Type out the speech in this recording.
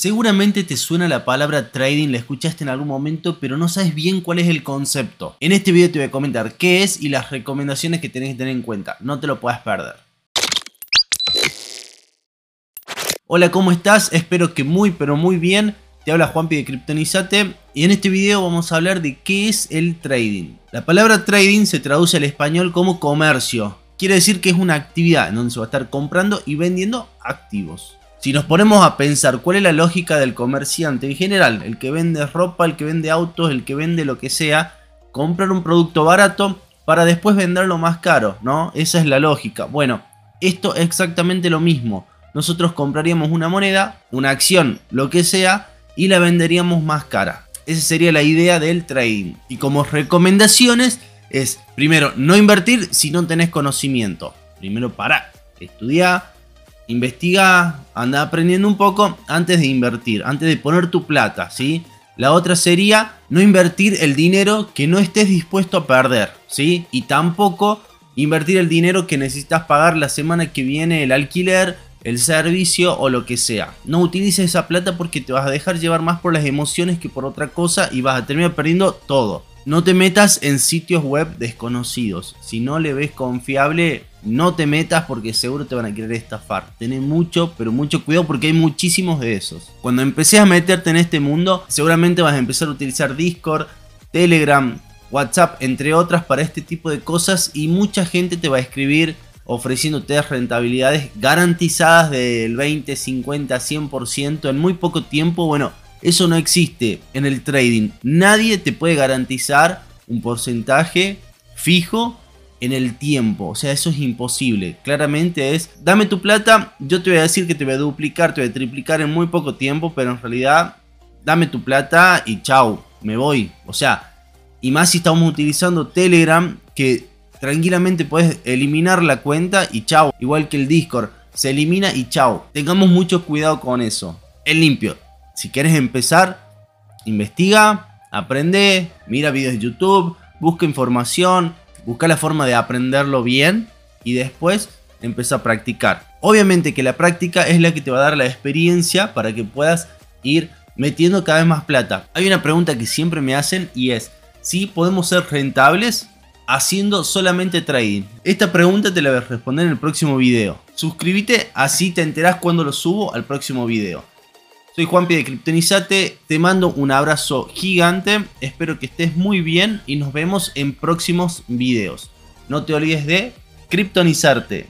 Seguramente te suena la palabra trading, la escuchaste en algún momento, pero no sabes bien cuál es el concepto. En este video te voy a comentar qué es y las recomendaciones que tenés que tener en cuenta. No te lo puedes perder. Hola, ¿cómo estás? Espero que muy pero muy bien. Te habla Juanpi de Kryptonizate y en este video vamos a hablar de qué es el trading. La palabra trading se traduce al español como comercio. Quiere decir que es una actividad en donde se va a estar comprando y vendiendo activos. Si nos ponemos a pensar cuál es la lógica del comerciante en general, el que vende ropa, el que vende autos, el que vende lo que sea, comprar un producto barato para después venderlo más caro, ¿no? Esa es la lógica. Bueno, esto es exactamente lo mismo. Nosotros compraríamos una moneda, una acción, lo que sea, y la venderíamos más cara. Esa sería la idea del trading. Y como recomendaciones es, primero, no invertir si no tenés conocimiento. Primero, para, estudiar, investiga, anda aprendiendo un poco antes de invertir, antes de poner tu plata, ¿sí? La otra sería no invertir el dinero que no estés dispuesto a perder, ¿sí? Y tampoco invertir el dinero que necesitas pagar la semana que viene el alquiler, el servicio o lo que sea. No utilices esa plata porque te vas a dejar llevar más por las emociones que por otra cosa y vas a terminar perdiendo todo. No te metas en sitios web desconocidos. Si no le ves confiable, no te metas porque seguro te van a querer estafar. Ten mucho, pero mucho cuidado porque hay muchísimos de esos. Cuando empecé a meterte en este mundo, seguramente vas a empezar a utilizar Discord, Telegram, WhatsApp, entre otras, para este tipo de cosas y mucha gente te va a escribir ofreciéndote rentabilidades garantizadas del 20, 50, 100% en muy poco tiempo. Bueno, eso no existe en el trading. Nadie te puede garantizar un porcentaje fijo en el tiempo. O sea, eso es imposible. Claramente es, dame tu plata, yo te voy a decir que te voy a duplicar, te voy a triplicar en muy poco tiempo, pero en realidad, dame tu plata y chau, me voy. O sea, y más si estamos utilizando Telegram, que tranquilamente puedes eliminar la cuenta y chau. Igual que el Discord, se elimina y chau. Tengamos mucho cuidado con eso. Es limpio si quieres empezar, investiga, aprende, mira videos de YouTube, busca información, busca la forma de aprenderlo bien y después empieza a practicar. Obviamente que la práctica es la que te va a dar la experiencia para que puedas ir metiendo cada vez más plata. Hay una pregunta que siempre me hacen y es si podemos ser rentables haciendo solamente trading. Esta pregunta te la voy a responder en el próximo video. Suscríbete así te enterás cuando lo subo al próximo video. Soy Juanpi de Kryptonizate, te mando un abrazo gigante, espero que estés muy bien y nos vemos en próximos videos. No te olvides de kryptonizarte.